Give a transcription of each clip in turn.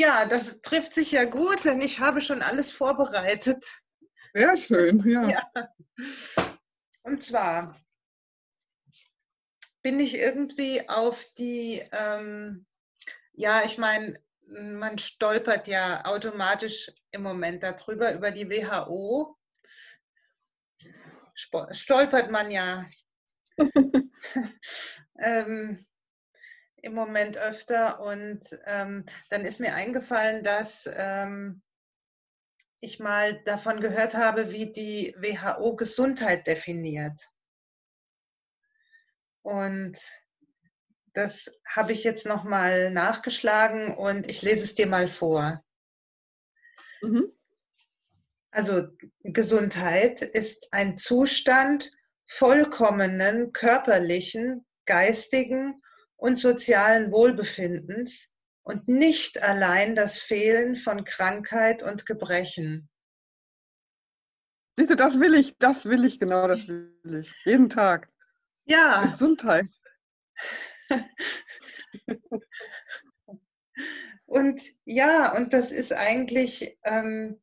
Ja, das trifft sich ja gut, denn ich habe schon alles vorbereitet. Sehr schön, ja. ja. Und zwar bin ich irgendwie auf die, ähm, ja, ich meine, man stolpert ja automatisch im Moment darüber, über die WHO. Stolpert man ja ähm, im Moment öfter. Und ähm, dann ist mir eingefallen, dass ähm, ich mal davon gehört habe, wie die WHO Gesundheit definiert. Und das habe ich jetzt nochmal nachgeschlagen und ich lese es dir mal vor. Mhm. Also Gesundheit ist ein Zustand vollkommenen körperlichen, geistigen und sozialen Wohlbefindens und nicht allein das Fehlen von Krankheit und Gebrechen. Siehst du, das will ich, das will ich, genau das will ich. Jeden Tag. Ja. Gesundheit. und ja, und das ist eigentlich, ähm,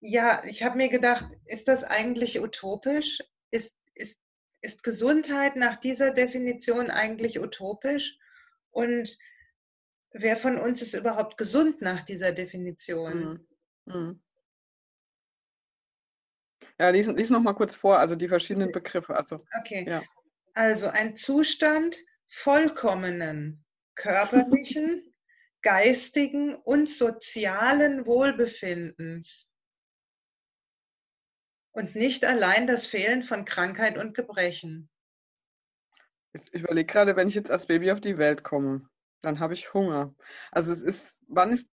ja, ich habe mir gedacht, ist das eigentlich utopisch? Ist, ist, ist Gesundheit nach dieser Definition eigentlich utopisch? Und wer von uns ist überhaupt gesund nach dieser Definition? Mhm. Mhm. Ja, lies, lies noch mal kurz vor, also die verschiedenen Begriffe. Also, okay. Ja. Also ein Zustand vollkommenen körperlichen, geistigen und sozialen Wohlbefindens und nicht allein das Fehlen von Krankheit und Gebrechen. Ich überlege gerade, wenn ich jetzt als Baby auf die Welt komme, dann habe ich Hunger. Also es ist, wann ist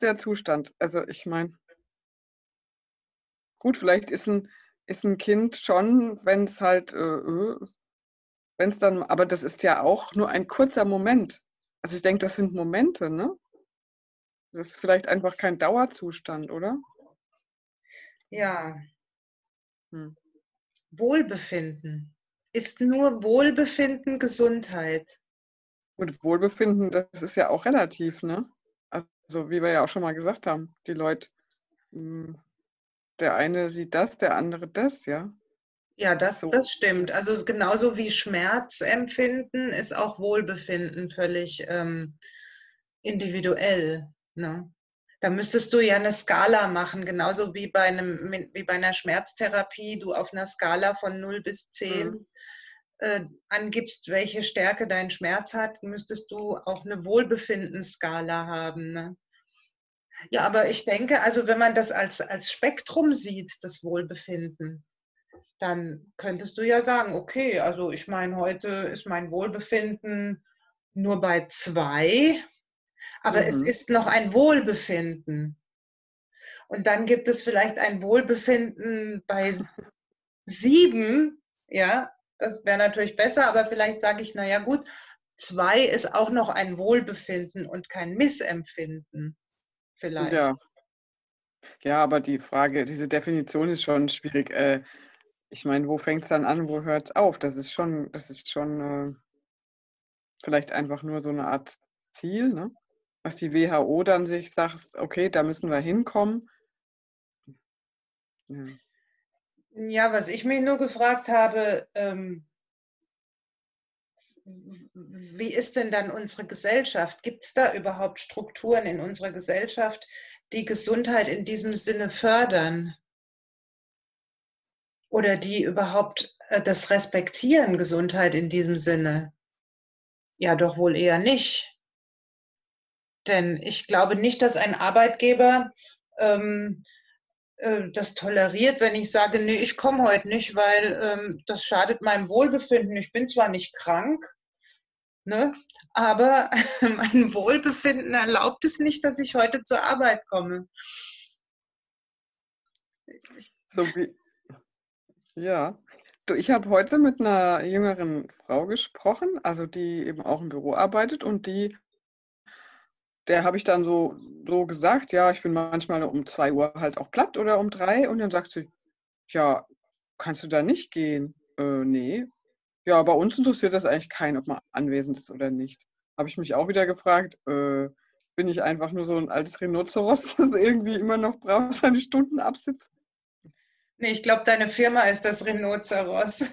der Zustand? Also ich meine, gut, vielleicht ist ein, ist ein Kind schon, wenn es halt, äh, äh wenn es dann, aber das ist ja auch nur ein kurzer Moment. Also ich denke, das sind Momente, ne? Das ist vielleicht einfach kein Dauerzustand, oder? Ja. Hm. Wohlbefinden. Ist nur Wohlbefinden Gesundheit? Und Wohlbefinden, das ist ja auch relativ, ne? Also wie wir ja auch schon mal gesagt haben, die Leute, hm, der eine sieht das, der andere das, ja. Ja, das, das stimmt. Also genauso wie Schmerzempfinden ist auch Wohlbefinden völlig ähm, individuell. Ne? Da müsstest du ja eine Skala machen, genauso wie bei, einem, wie bei einer Schmerztherapie, du auf einer Skala von 0 bis 10 mhm. äh, angibst, welche Stärke dein Schmerz hat, müsstest du auch eine Wohlbefindenskala haben. Ne? Ja, aber ich denke, also wenn man das als, als Spektrum sieht, das Wohlbefinden, dann könntest du ja sagen, okay, also ich meine, heute ist mein Wohlbefinden nur bei zwei, aber mhm. es ist noch ein Wohlbefinden. Und dann gibt es vielleicht ein Wohlbefinden bei sieben, ja, das wäre natürlich besser, aber vielleicht sage ich, naja gut, zwei ist auch noch ein Wohlbefinden und kein Missempfinden. Vielleicht. Ja. Ja, aber die Frage, diese Definition ist schon schwierig. Äh, ich meine, wo fängt es dann an, wo hört es auf? Das ist schon, das ist schon äh, vielleicht einfach nur so eine Art Ziel, ne? Was die WHO dann sich sagt, okay, da müssen wir hinkommen. Ja, ja was ich mich nur gefragt habe, ähm, wie ist denn dann unsere Gesellschaft? Gibt es da überhaupt Strukturen in unserer Gesellschaft, die Gesundheit in diesem Sinne fördern? oder die überhaupt äh, das respektieren, Gesundheit in diesem Sinne? Ja, doch wohl eher nicht. Denn ich glaube nicht, dass ein Arbeitgeber ähm, äh, das toleriert, wenn ich sage, nee, ich komme heute nicht, weil ähm, das schadet meinem Wohlbefinden. Ich bin zwar nicht krank, ne, aber mein Wohlbefinden erlaubt es nicht, dass ich heute zur Arbeit komme. So wie, ja. Ich habe heute mit einer jüngeren Frau gesprochen, also die eben auch im Büro arbeitet und die, der habe ich dann so, so gesagt, ja, ich bin manchmal um zwei Uhr halt auch platt oder um drei und dann sagt sie, ja, kannst du da nicht gehen? Äh, nee. Ja, bei uns interessiert das eigentlich keinen, ob man anwesend ist oder nicht. Habe ich mich auch wieder gefragt, äh, bin bin ich einfach nur so ein altes Rhinoceros, das irgendwie immer noch braucht, seine Stunden absitzt. Nee, ich glaube, deine Firma ist das Rhinoceros.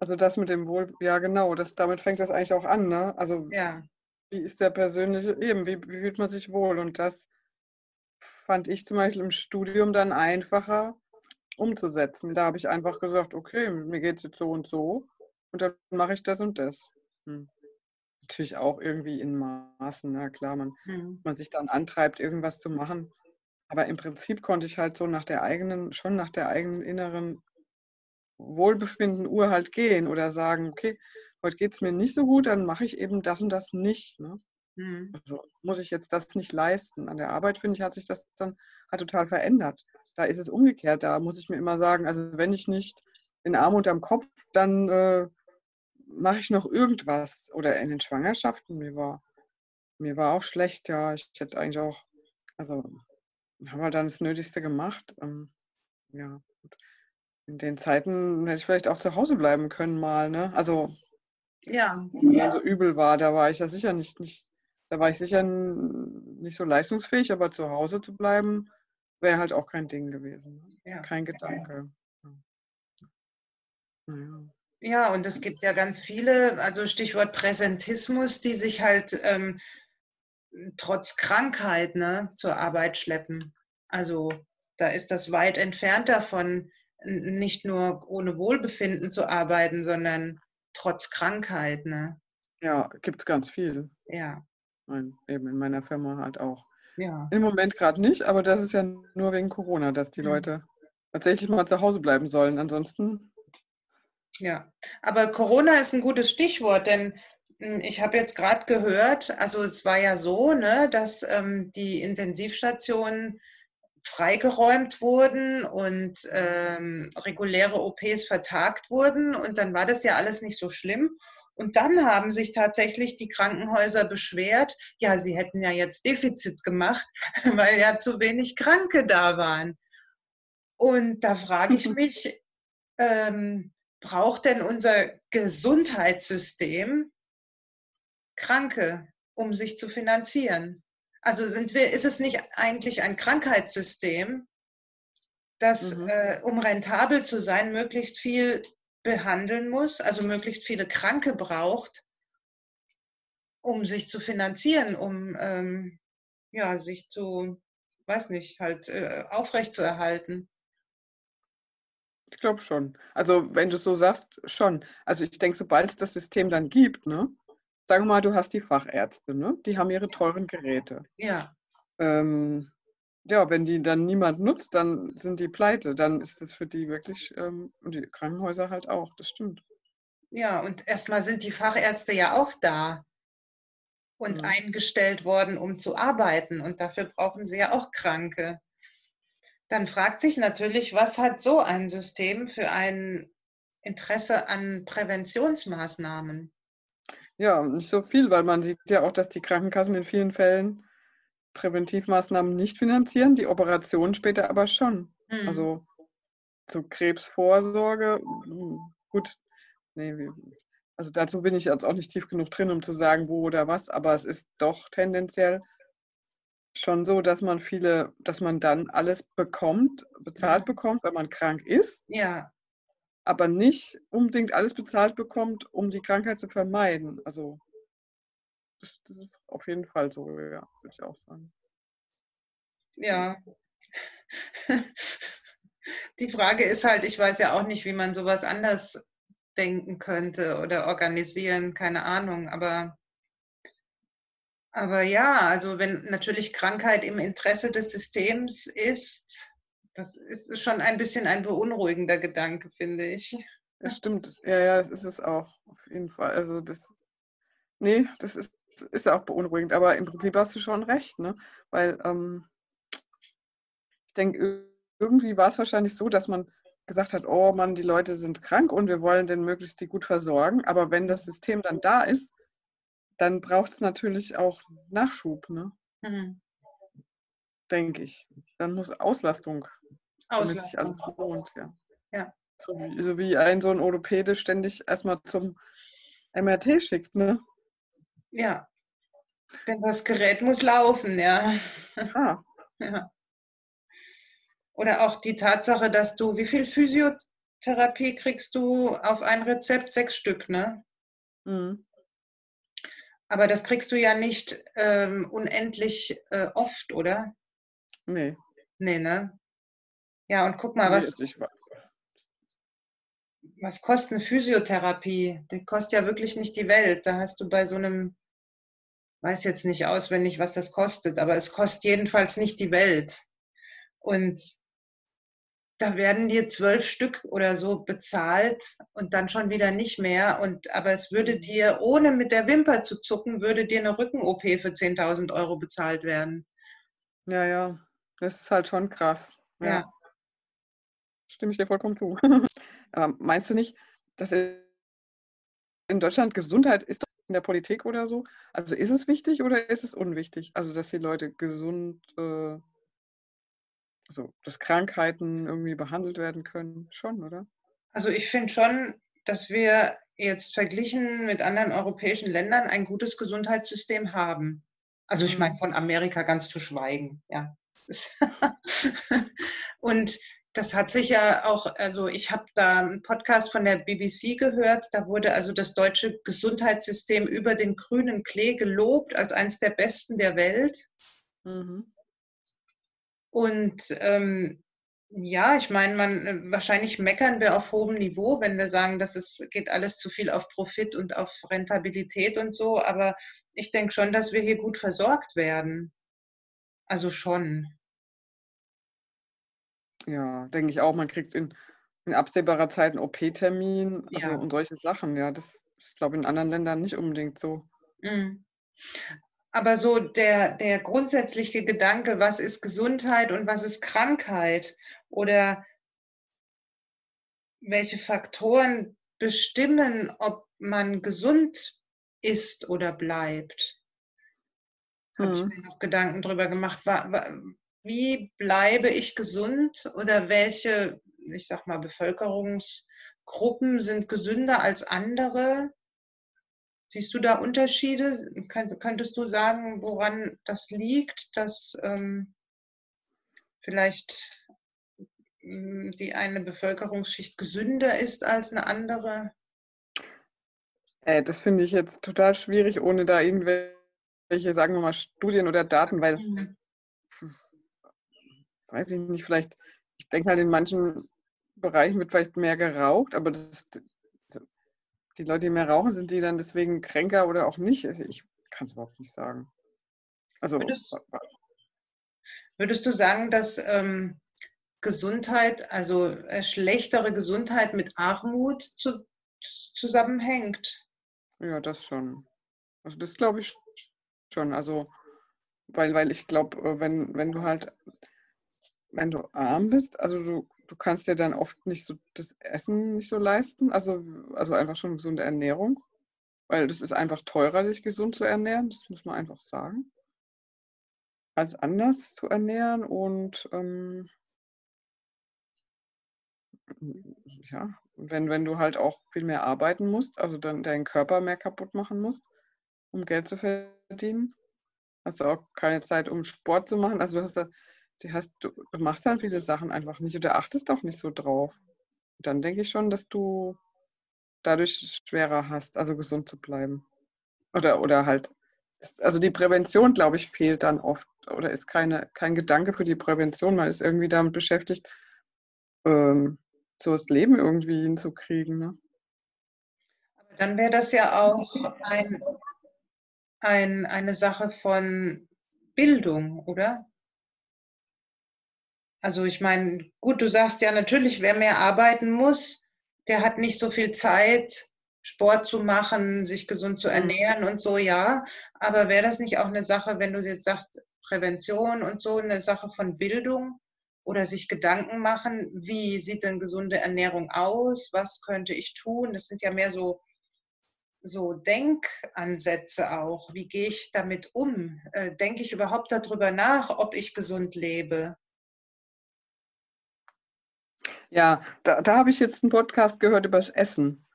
Also das mit dem Wohl, ja genau, das, damit fängt das eigentlich auch an, ne? Also ja. Wie ist der persönliche, eben, wie, wie fühlt man sich wohl? Und das fand ich zum Beispiel im Studium dann einfacher umzusetzen. Da habe ich einfach gesagt, okay, mir geht es jetzt so und so und dann mache ich das und das. Hm. Natürlich auch irgendwie in Maßen, na klar, man, Hm. man sich dann antreibt, irgendwas zu machen. Aber im Prinzip konnte ich halt so nach der eigenen, schon nach der eigenen inneren Wohlbefinden Uhr halt gehen oder sagen, okay, heute geht es mir nicht so gut, dann mache ich eben das und das nicht. Ne? Hm. Also muss ich jetzt das nicht leisten. An der Arbeit, finde ich, hat sich das dann halt total verändert. Da ist es umgekehrt. Da muss ich mir immer sagen, also wenn ich nicht den Arm unterm Kopf, dann äh, mache ich noch irgendwas. Oder in den Schwangerschaften, mir war, mir war auch schlecht, ja. Ich hätte eigentlich auch, also haben wir dann das Nötigste gemacht. Ähm, ja, gut. In den Zeiten hätte ich vielleicht auch zu Hause bleiben können mal, ne? Also Ja, dann so übel war, da war ich ja sicher nicht, nicht, da war ich sicher nicht so leistungsfähig, aber zu Hause zu bleiben, wäre halt auch kein Ding gewesen. ne? ja. Kein Gedanke. Ja. Ja, und es gibt ja ganz viele, also Stichwort Präsentismus, die sich halt ähm, trotz Krankheit ne, zur Arbeit schleppen. Also da ist das weit entfernt davon, nicht nur ohne Wohlbefinden zu arbeiten, sondern trotz Krankheit. Ne? Ja, gibt es ganz viel. Ja, Mein, eben in meiner Firma halt auch. ja, Im Moment gerade nicht, aber das ist ja nur wegen Corona, dass die Mhm. Leute tatsächlich mal zu Hause bleiben sollen. Ansonsten, ja. Aber Corona ist ein gutes Stichwort, denn hm, ich habe jetzt gerade gehört, also es war ja so, ne, dass ähm, die Intensivstationen freigeräumt wurden und ähm, reguläre OPs vertagt wurden. Und dann war das ja alles nicht so schlimm. Und dann haben sich tatsächlich die Krankenhäuser beschwert, ja, sie hätten ja jetzt Defizit gemacht, weil ja zu wenig Kranke da waren. Und da frage ich mich, ähm, braucht denn unser Gesundheitssystem Kranke, um sich zu finanzieren? Also sind wir, ist es nicht eigentlich ein Krankheitssystem, das, Mhm. äh, um rentabel zu sein, möglichst viel behandeln muss, also möglichst viele Kranke braucht, um sich zu finanzieren, um ähm, ja, sich zu, weiß nicht, halt äh, aufrechtzuerhalten. ich glaube schon. Also wenn du so sagst, schon. Also ich denke, sobald es das System dann gibt, ne? Sagen wir mal, du hast die Fachärzte, ne? Die haben ihre teuren Geräte. Ja, Ähm, ja, wenn die dann niemand nutzt, dann sind die pleite. Dann ist das für die wirklich, ähm, und die Krankenhäuser halt auch, das stimmt. ja, und erstmal sind die Fachärzte ja auch da und Mhm. eingestellt worden, um zu arbeiten. Und dafür brauchen sie ja auch Kranke. Dann fragt sich natürlich, was hat so ein System für ein Interesse an Präventionsmaßnahmen? Ja, nicht so viel, weil man sieht ja auch, dass die Krankenkassen in vielen Fällen Präventivmaßnahmen nicht finanzieren, die Operationen später aber schon. Hm. Also zu Krebsvorsorge, hm, gut, nee, also dazu bin ich jetzt auch nicht tief genug drin, um zu sagen, wo oder was, aber es ist doch tendenziell schon so, dass man viele, dass man dann alles bekommt, bezahlt Mhm. bekommt, wenn man krank ist, ja, aber nicht unbedingt alles bezahlt bekommt, um die Krankheit zu vermeiden. Also das, das ist auf jeden Fall so, ja, würde ich auch sagen. ja. Die Frage ist halt, ich weiß ja auch nicht, wie man sowas anders denken könnte oder organisieren, keine Ahnung, aber Aber ja, also wenn natürlich Krankheit im Interesse des Systems ist, das ist schon ein bisschen ein beunruhigender Gedanke, finde ich. Das stimmt. Ja, ja, das ist es auch. Auf jeden Fall. Also das, nee, das ist, ist auch beunruhigend. Aber im Prinzip hast du schon recht, ne? Weil ähm, ich denke, irgendwie war es wahrscheinlich so, dass man gesagt hat, oh Mann, die Leute sind krank und wir wollen den möglichst die gut versorgen. Aber wenn das System dann da ist, dann braucht es natürlich auch Nachschub, ne? Mhm. Denke ich. Dann muss Auslastung, damit sich alles lohnt, ja. Ja. So wie, so wie ein so ein Orthopäde ständig erstmal zum MRT schickt, ne? Ja, Denn das Gerät muss laufen, ja. Ah. ja. Oder auch die Tatsache, dass du, wie viel Physiotherapie kriegst du auf ein Rezept? Sechs Stück, ne? Mhm. Aber das kriegst du ja nicht ähm, unendlich äh, oft, oder? Nee. Nee, ne? Ja, und guck mal, was, was kostet eine Physiotherapie? Die kostet ja wirklich nicht die Welt. Da hast du bei so einem, weiß jetzt nicht auswendig, was das kostet, aber es kostet jedenfalls nicht die Welt. Und da werden dir zwölf Stück oder so bezahlt und dann schon wieder nicht mehr. Und, aber es würde mhm. dir, ohne mit der Wimper zu zucken, würde dir eine Rücken-OP für 10.000 Euro bezahlt werden. Ja, ja, das ist halt schon krass. Ja. ja. Stimme ich dir vollkommen zu. aber meinst du nicht, dass in Deutschland Gesundheit ist in der Politik oder so? Also ist es wichtig oder ist es unwichtig? Also, dass die Leute gesund äh, also dass Krankheiten irgendwie behandelt werden können, schon, oder? Also ich finde schon, dass wir jetzt verglichen mit anderen europäischen Ländern ein gutes Gesundheitssystem haben. Also ich meine mhm. von Amerika ganz zu schweigen, ja. Und das hat sich ja auch, also ich habe da einen Podcast von der BBC gehört, da wurde also das deutsche Gesundheitssystem über den grünen Klee gelobt als eines der besten der Welt. Mhm. Und ähm, ja, ich meine, man wahrscheinlich meckern wir auf hohem Niveau, wenn wir sagen, dass es geht alles zu viel auf Profit und auf Rentabilität und so. Aber ich denke schon, dass wir hier gut versorgt werden. Also schon. Ja, denke ich auch. Man kriegt in, in absehbarer Zeit einen OP-Termin also ja. und solche Sachen. Ja, das ist, glaube ich, in anderen Ländern nicht unbedingt so. Mhm aber so der, der grundsätzliche Gedanke, was ist Gesundheit und was ist Krankheit oder welche Faktoren bestimmen, ob man gesund ist oder bleibt. Mhm. Habe ich mir noch Gedanken darüber gemacht. Wie bleibe ich gesund oder welche, ich sag mal, Bevölkerungsgruppen sind gesünder als andere? Siehst du da Unterschiede? Könntest du sagen, woran das liegt, dass ähm, vielleicht hm, die eine Bevölkerungsschicht gesünder ist als eine andere? Äh, das finde ich jetzt total schwierig, ohne da irgendwelche, sagen wir mal, Studien oder Daten, weil, mhm. Weiß ich nicht, vielleicht, ich denke halt in manchen Bereichen wird vielleicht mehr geraucht, aber das, die Leute, die mehr rauchen, sind die dann deswegen kränker oder auch nicht? Also ich kann es überhaupt nicht sagen. Also, würdest, würdest du sagen, dass ähm, Gesundheit, also äh, schlechtere Gesundheit mit Armut zu, zusammenhängt? Ja, das schon. Also das glaube ich schon. Also, weil, weil ich glaube, äh, wenn, wenn du halt, wenn du arm bist, also du du kannst dir dann oft nicht so das Essen nicht so leisten, also, also einfach schon gesunde Ernährung, weil das ist einfach teurer, sich gesund zu ernähren, das muss man einfach sagen, als anders zu ernähren und ähm, ja, wenn, wenn du halt auch viel mehr arbeiten musst, also dann deinen Körper mehr kaputt machen musst, um Geld zu verdienen, hast du auch keine Zeit, um Sport zu machen, also du hast da die hast, du, du machst dann viele Sachen einfach nicht oder achtest auch nicht so drauf. Dann denke ich schon, dass du dadurch schwerer hast, also gesund zu bleiben. Oder, oder halt, also die Prävention, glaube ich, fehlt dann oft oder ist keine, kein Gedanke für die Prävention. Man ist irgendwie damit beschäftigt, ähm, so das Leben irgendwie hinzukriegen. Ne? Dann wäre das ja auch ein, ein, eine Sache von Bildung, oder? Also ich meine, gut, du sagst ja natürlich, wer mehr arbeiten muss, der hat nicht so viel Zeit, Sport zu machen, sich gesund zu mhm. ernähren und so, ja. Aber wäre das nicht auch eine Sache, wenn du jetzt sagst, Prävention und so, eine Sache von Bildung oder sich Gedanken machen, wie sieht denn gesunde Ernährung aus? Was könnte ich tun? Das sind ja mehr so, so Denkansätze auch. Wie gehe ich damit um? Äh, denke ich überhaupt darüber nach, ob ich gesund lebe? Ja, da, da habe ich jetzt einen Podcast gehört über das Essen.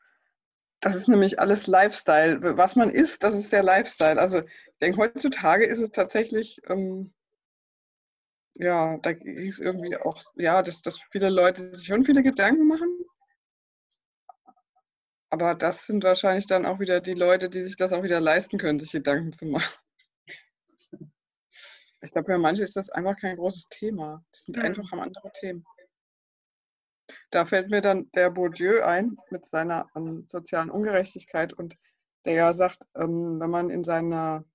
Das ist nämlich alles Lifestyle. Was man isst, das ist der Lifestyle. Also ich denke, heutzutage ist es tatsächlich, ähm, ja, da ist irgendwie auch, ja, dass, dass viele Leute sich schon viele Gedanken machen. Aber das sind wahrscheinlich dann auch wieder die Leute, die sich das auch wieder leisten können, sich Gedanken zu machen. Ich glaube, für manche ist das einfach kein großes Thema. Das sind einfach am andere Themen. Da fällt mir dann der Bourdieu ein mit seiner ähm, sozialen Ungerechtigkeit und der ja sagt, ähm, wenn man in seiner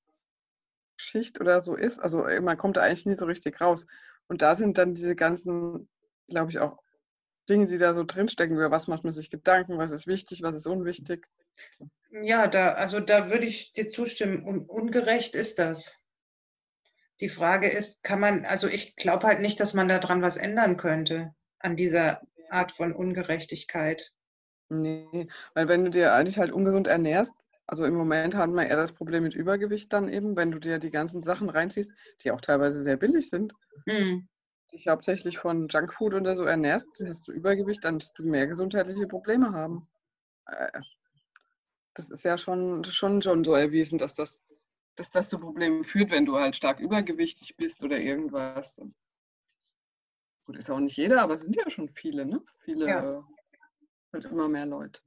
Schicht oder so ist, also äh, man kommt da eigentlich nie so richtig raus. Und da sind dann diese ganzen, glaube ich, auch Dinge, die da so drinstecken, über was macht man sich Gedanken, was ist wichtig, was ist unwichtig. Ja, da, also da würde ich dir zustimmen. Un ungerecht ist das. Die Frage ist, kann man, also ich glaube halt nicht, dass man daran was ändern könnte, an dieser Art von Ungerechtigkeit. Nee, weil wenn du dir eigentlich halt ungesund ernährst, also im Moment haben wir eher das Problem mit Übergewicht dann eben, wenn du dir die ganzen Sachen reinziehst, die auch teilweise sehr billig sind, hm. dich hauptsächlich von Junkfood oder so ernährst, hast du Übergewicht, dann wirst du mehr gesundheitliche Probleme haben. Äh, das ist ja schon, schon, schon so erwiesen, dass das, dass das zu Problemen führt, wenn du halt stark übergewichtig bist oder irgendwas. Gut, ist auch nicht jeder, aber es sind ja schon viele, ne? Viele, ja. halt immer mehr Leute.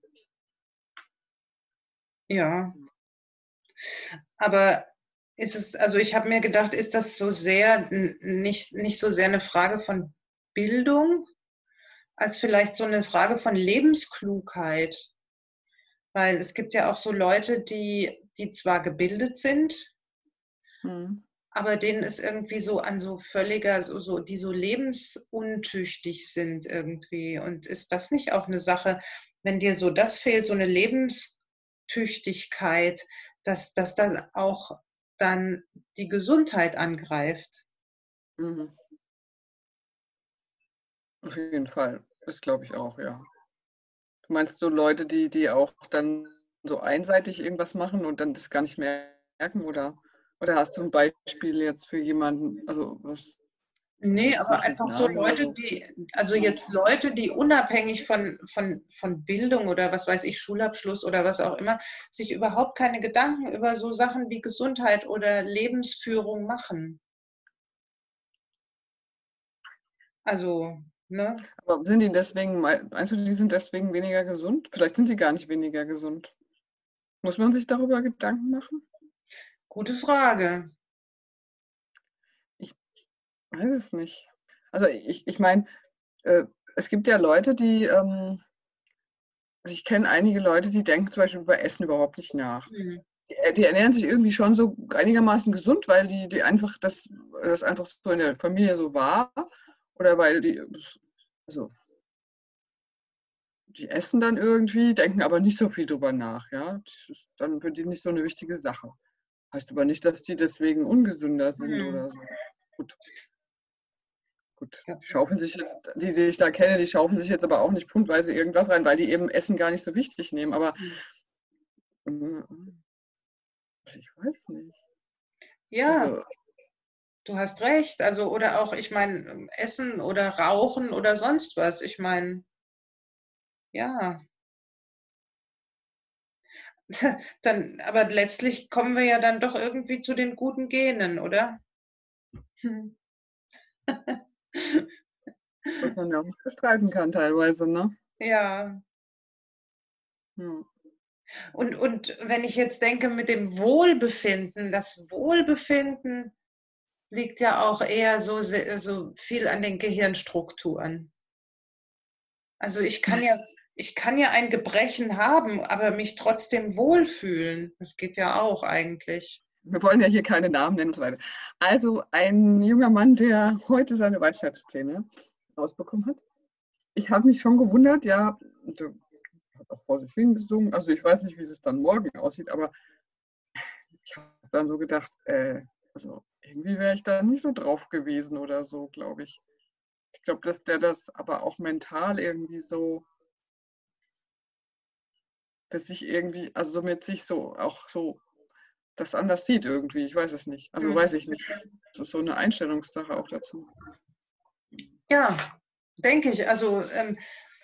Ja. Aber ist es, also ich habe mir gedacht, ist das so sehr, nicht, nicht so sehr eine Frage von Bildung, als vielleicht so eine Frage von Lebensklugheit. Weil es gibt ja auch so Leute, die, die zwar gebildet sind, hm aber denen ist irgendwie so an so völliger, so, so, die so lebensuntüchtig sind irgendwie. Und ist das nicht auch eine Sache, wenn dir so das fehlt, so eine Lebenstüchtigkeit, dass, dass dann auch dann die Gesundheit angreift? Mhm. Auf jeden Fall. Das glaube ich auch, ja. Du meinst so Leute, die, die auch dann so einseitig irgendwas machen und dann das gar nicht mehr merken, oder? Oder hast du ein Beispiel jetzt für jemanden, also was? Nee, aber einfach so Leute, die, also jetzt Leute, die unabhängig von, von, von Bildung oder was weiß ich, Schulabschluss oder was auch immer, sich überhaupt keine Gedanken über so Sachen wie Gesundheit oder Lebensführung machen. Also, ne? Aber sind die deswegen, meinst du, die sind deswegen weniger gesund? Vielleicht sind die gar nicht weniger gesund. Muss man sich darüber Gedanken machen? Gute Frage. Ich weiß es nicht. Also ich, ich meine, äh, es gibt ja Leute, die, ähm, also ich kenne einige Leute, die denken zum Beispiel über Essen überhaupt nicht nach. Mhm. Die, äh, die, ernähren sich irgendwie schon so einigermaßen gesund, weil die, die einfach das, das einfach so in der Familie so war. Oder weil die, also die essen dann irgendwie, denken aber nicht so viel drüber nach. Ja? Das ist dann für die nicht so eine wichtige Sache. Heißt aber nicht, dass die deswegen ungesünder sind mhm. oder so. Gut. Gut. Die schaufeln sich jetzt, die, die ich da kenne, die schaufeln sich jetzt aber auch nicht punktweise irgendwas rein, weil die eben Essen gar nicht so wichtig nehmen. Aber mhm. ich weiß nicht. Ja. Also, du hast recht. Also, oder auch, ich meine, Essen oder Rauchen oder sonst was. Ich meine, ja, dann, aber letztlich kommen wir ja dann doch irgendwie zu den guten Genen, oder? Hm. Was man ja auch nicht bestreiten kann teilweise, ne? Ja. Hm. Und, und wenn ich jetzt denke mit dem Wohlbefinden, das Wohlbefinden liegt ja auch eher so, so viel an den Gehirnstrukturen. Also ich kann ja ich kann ja ein Gebrechen haben, aber mich trotzdem wohlfühlen. Das geht ja auch eigentlich. Wir wollen ja hier keine Namen nennen und so weiter. Also ein junger Mann, der heute seine Weisheitszähne rausbekommen hat. Ich habe mich schon gewundert, ja, hat auch vor sich hingesungen. Also ich weiß nicht, wie es dann morgen aussieht, aber ich habe dann so gedacht, äh, also irgendwie wäre ich da nicht so drauf gewesen oder so, glaube ich. Ich glaube, dass der das aber auch mental irgendwie so für sich irgendwie, also somit sich so auch so das anders sieht irgendwie. Ich weiß es nicht. Also mhm. weiß ich nicht. Das ist so eine Einstellungssache auch dazu. Ja, denke ich. Also ähm,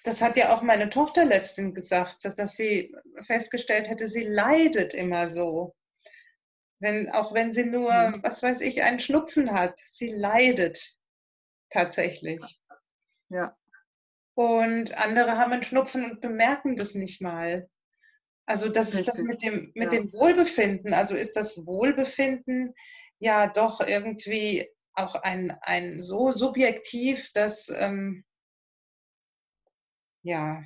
das hat ja auch meine Tochter letztens gesagt, dass sie festgestellt hätte, sie leidet immer so. Wenn, auch wenn sie nur, mhm. was weiß ich, einen Schnupfen hat, sie leidet tatsächlich. Ja. Und andere haben einen Schnupfen und bemerken das nicht mal. Also das ist das mit dem, mit ja. dem Wohlbefinden. Also ist das Wohlbefinden ja doch irgendwie auch ein, ein so subjektiv, dass ähm, ja,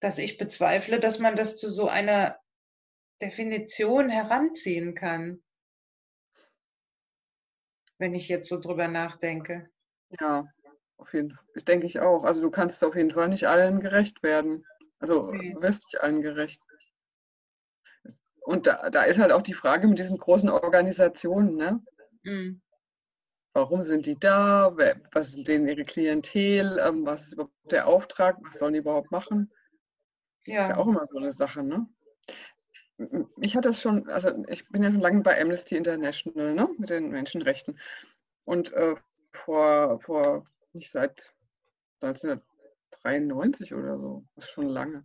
dass ich bezweifle, dass man das zu so einer Definition heranziehen kann. Wenn ich jetzt so drüber nachdenke. Ja, auf jeden Fall. Ich denke ich auch. Also du kannst auf jeden Fall nicht allen gerecht werden. Also okay. du wirst nicht allen gerecht. Und da, da ist halt auch die Frage mit diesen großen Organisationen, ne? Mhm. Warum sind die da? Was sind denen ihre Klientel? Ähm, was ist überhaupt der Auftrag? Was sollen die überhaupt machen? Ja. Ist ja auch immer so eine Sache, ne? Ich hatte das schon, also ich bin ja schon lange bei Amnesty International, ne? Mit den Menschenrechten. Und äh, vor, vor, nicht seit 1993 oder so, das ist schon lange.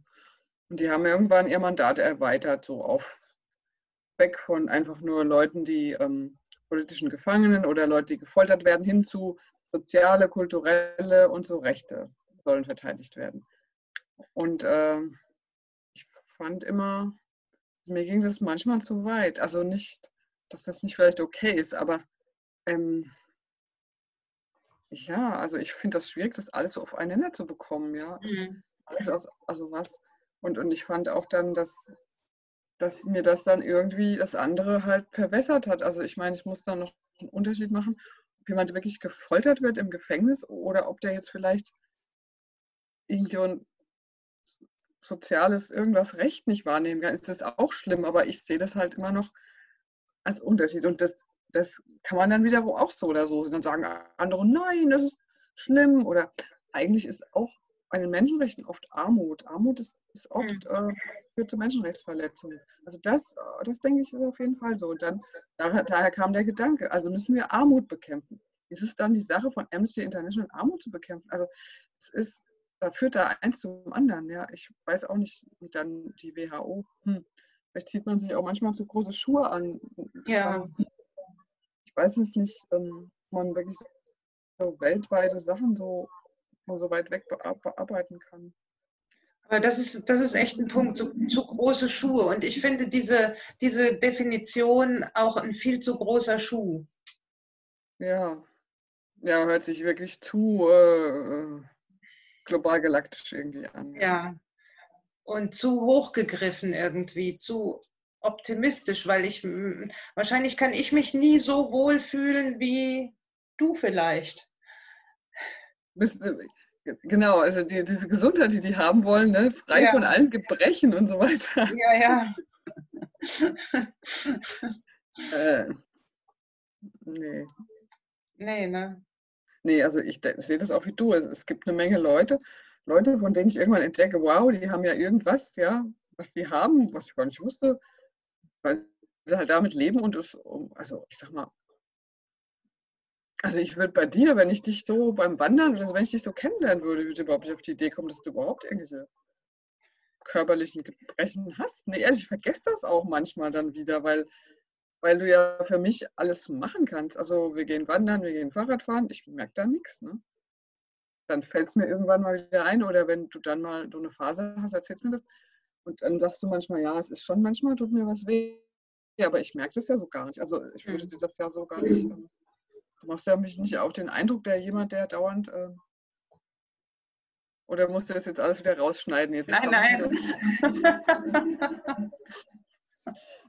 Und die haben irgendwann ihr Mandat erweitert, so auf weg von einfach nur Leuten, die ähm, politischen Gefangenen oder Leute, die gefoltert werden, hin zu soziale, kulturelle und so Rechte sollen verteidigt werden. Und äh, ich fand immer, mir ging das manchmal zu weit. Also nicht, dass das nicht vielleicht okay ist, aber ähm, ja, also ich finde das schwierig, das alles so auf einen Nenner zu bekommen, ja. Mhm. Alles aus, also was. Und, und ich fand auch dann, dass dass mir das dann irgendwie das andere halt verwässert hat. Also ich meine, ich muss da noch einen Unterschied machen, ob jemand wirklich gefoltert wird im Gefängnis oder ob der jetzt vielleicht irgendwie ein soziales irgendwas Recht nicht wahrnehmen kann. Ist das auch schlimm, aber ich sehe das halt immer noch als Unterschied. Und das, das kann man dann wieder auch so oder so. Und dann sagen andere, nein, das ist schlimm. Oder eigentlich ist auch bei den Menschenrechten oft Armut. Armut ist, ist oft hm. äh, führt zu Menschenrechtsverletzungen. Also das, äh, das denke ich ist auf jeden Fall so. Und dann daher, daher kam der Gedanke, also müssen wir Armut bekämpfen. Ist es dann die Sache von Amnesty International, Armut zu bekämpfen? Also es ist, da führt da eins zum anderen. Ja, ich weiß auch nicht, dann die WHO. Hm. Vielleicht zieht man sich auch manchmal zu große Schuhe an. Ja. Ich weiß es nicht, ähm, man wirklich so weltweite Sachen so so weit weg bearbeiten kann. Aber das ist, das ist echt ein Punkt, zu, zu große Schuhe. Und ich finde diese, diese Definition auch ein viel zu großer Schuh. Ja, ja, hört sich wirklich zu äh, global galaktisch irgendwie an. Ja, und zu hochgegriffen irgendwie, zu optimistisch, weil ich, wahrscheinlich kann ich mich nie so wohl fühlen wie du vielleicht. Genau, also die, diese Gesundheit, die die haben wollen, ne? frei ja. von allen Gebrechen und so weiter. Ja, ja. äh, nee. Nee, ne? Nee, also ich, ich sehe das auch wie du. Es, es, gibt eine Menge Leute, Leute, von denen ich irgendwann entdecke, wow, die haben ja irgendwas, ja, was sie haben, was ich gar nicht wusste, weil sie halt damit leben und es, also ich sag mal, also ich würde bei dir, wenn ich dich so beim Wandern, also wenn ich dich so kennenlernen würde, würde ich überhaupt nicht auf die Idee kommen, dass du überhaupt irgendwelche körperlichen Gebrechen hast. Nee, ehrlich, ich vergesse das auch manchmal dann wieder, weil, weil du ja für mich alles machen kannst. Also wir gehen wandern, wir gehen Fahrradfahren, ich merke da nichts. Ne? Dann fällt es mir irgendwann mal wieder ein oder wenn du dann mal so eine Phase hast, erzählst mir das. Und dann sagst du manchmal, ja, es ist schon manchmal, tut mir was weh. Ja, aber ich merke das ja so gar nicht. Also ich würde mhm. dir das ja so gar nicht ähm, Du machst ja mich nicht auch den Eindruck, der jemand, der dauernd. Äh, oder musst du das jetzt alles wieder rausschneiden? Jetzt nein, nein.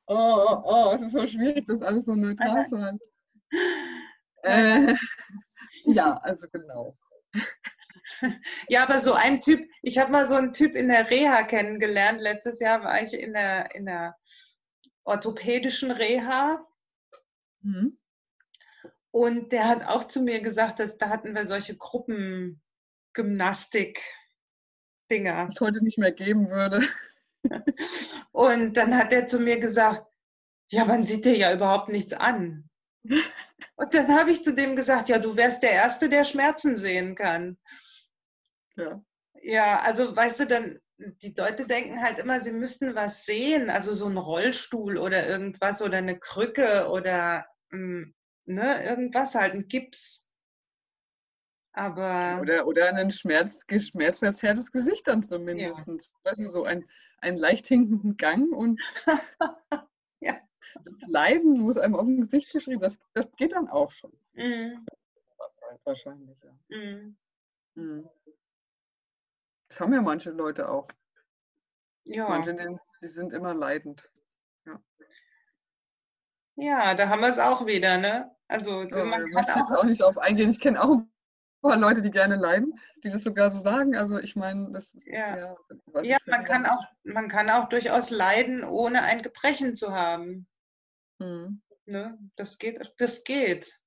oh, oh, oh, es ist so schwierig, das alles so neutral zu halten. Äh, ja, also genau. Ja, aber so ein Typ, ich habe mal so einen Typ in der Reha kennengelernt. Letztes Jahr war ich in der, in der orthopädischen Reha. Mhm. Und der hat auch zu mir gesagt, dass da hatten wir solche Gruppengymnastik-Dinger. Was heute nicht mehr geben würde. Und dann hat er zu mir gesagt, ja, man sieht dir ja überhaupt nichts an. Und dann habe ich zu dem gesagt, ja, du wärst der Erste, der Schmerzen sehen kann. Ja. Ja, also weißt du, dann, die Leute denken halt immer, sie müssten was sehen, also so ein Rollstuhl oder irgendwas oder eine Krücke oder hm, ne, irgendwas halt, ein Gips. Aber. Oder, oder ein Schmerz, schmerzverzerrtes Gesicht dann zumindest. Ja. Weißt du, so ein, einen leicht hinkenden Gang und ja. das Leiden muss einem auf dem Gesicht geschrieben. Das, das geht dann auch schon. Mhm. Wahrscheinlich, ja. Mhm. Mhm. Das haben ja manche Leute auch. Ja. Manche, die, sind immer leidend. Ja. ja, da haben wir es auch wieder, ne? Also ja, man kann auch, auch nicht auf eingehen. Ich kenne auch ein paar Leute, die gerne leiden, die das sogar so sagen. Also ich meine, das ja, ja, ja man kann auch man kann auch durchaus leiden, ohne ein Gebrechen zu haben. Hm. Ne? Das geht, das geht.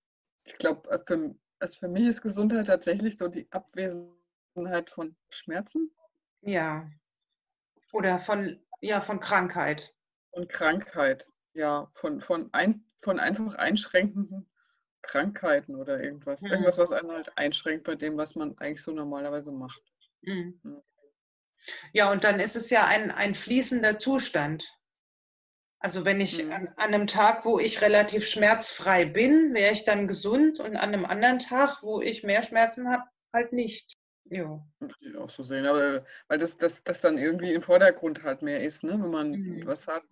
Ich glaube, äh, für, also für mich ist Gesundheit tatsächlich so die Abwesenheit von Schmerzen. Ja. Oder von, ja, von Krankheit. Von Krankheit, ja. Von, von, ein, von einfach einschränkenden Krankheiten oder irgendwas. Mhm. Irgendwas, was einen halt einschränkt bei dem, was man eigentlich so normalerweise macht. Mhm. Mhm. Ja, und dann ist es ja ein, ein fließender Zustand. Also wenn ich mhm. an, an, einem Tag, wo ich relativ schmerzfrei bin, wäre ich dann gesund und an einem anderen Tag, wo ich mehr Schmerzen habe, halt nicht. Ja. Würde ich auch so sehen, aber weil das, das, das dann irgendwie im Vordergrund halt mehr ist, ne? wenn man mhm. was hat,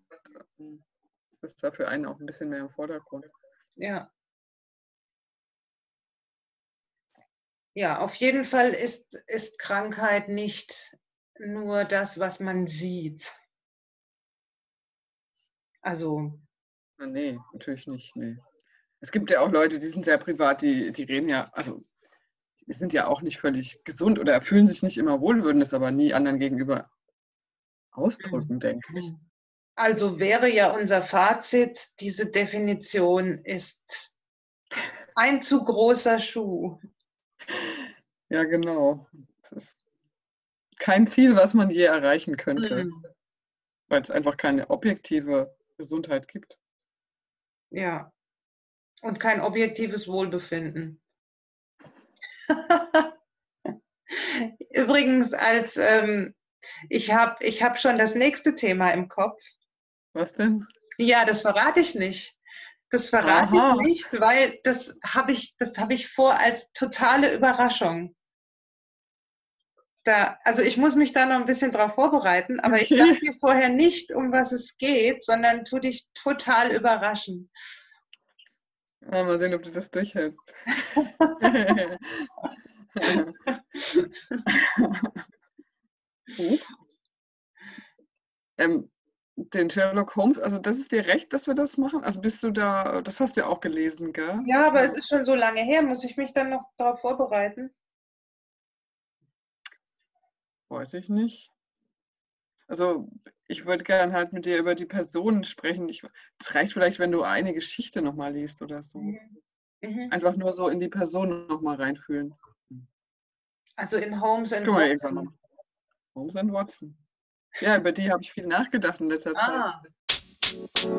ist das da für einen auch ein bisschen mehr im Vordergrund. Ja. Ja, auf jeden Fall ist, ist Krankheit nicht nur das, was man sieht. Also. Ah, nee, natürlich nicht. Nee. Es gibt ja auch Leute, die sind sehr privat, die, die reden ja, also sind ja auch nicht völlig gesund oder fühlen sich nicht immer wohl, würden es aber nie anderen gegenüber ausdrücken, denke ich. Also wäre ja unser Fazit, diese Definition ist ein zu großer Schuh. Ja, genau. Das ist kein Ziel, was man je erreichen könnte, mhm. weil es einfach keine objektive Gesundheit gibt. Ja. Und kein objektives Wohlbefinden. Übrigens, als ähm, ich habe ich hab schon das nächste Thema im Kopf. Was denn? Ja, das verrate ich nicht. Das verrate Aha. ich nicht, weil das habe ich, hab ich vor als totale Überraschung. Da, also ich muss mich da noch ein bisschen drauf vorbereiten, aber ich sage dir vorher nicht, um was es geht, sondern tu dich total überraschen. Ja, mal sehen, ob du das durchhältst. ähm, den Sherlock Holmes, also das ist dir recht, dass wir das machen? Also bist du da, das hast du ja auch gelesen, gell? Ja, aber es ist schon so lange her. Muss ich mich dann noch darauf vorbereiten? Weiß ich nicht. Also ich würde gerne halt mit dir über die Personen sprechen. Es reicht vielleicht, wenn du eine Geschichte nochmal liest oder so. Mhm. mhm. Einfach nur so in die Person nochmal reinfühlen. Also in Holmes and Watson. Holmes and Watson. Ja, über die habe ich viel nachgedacht in letzter ah. Zeit. Ah.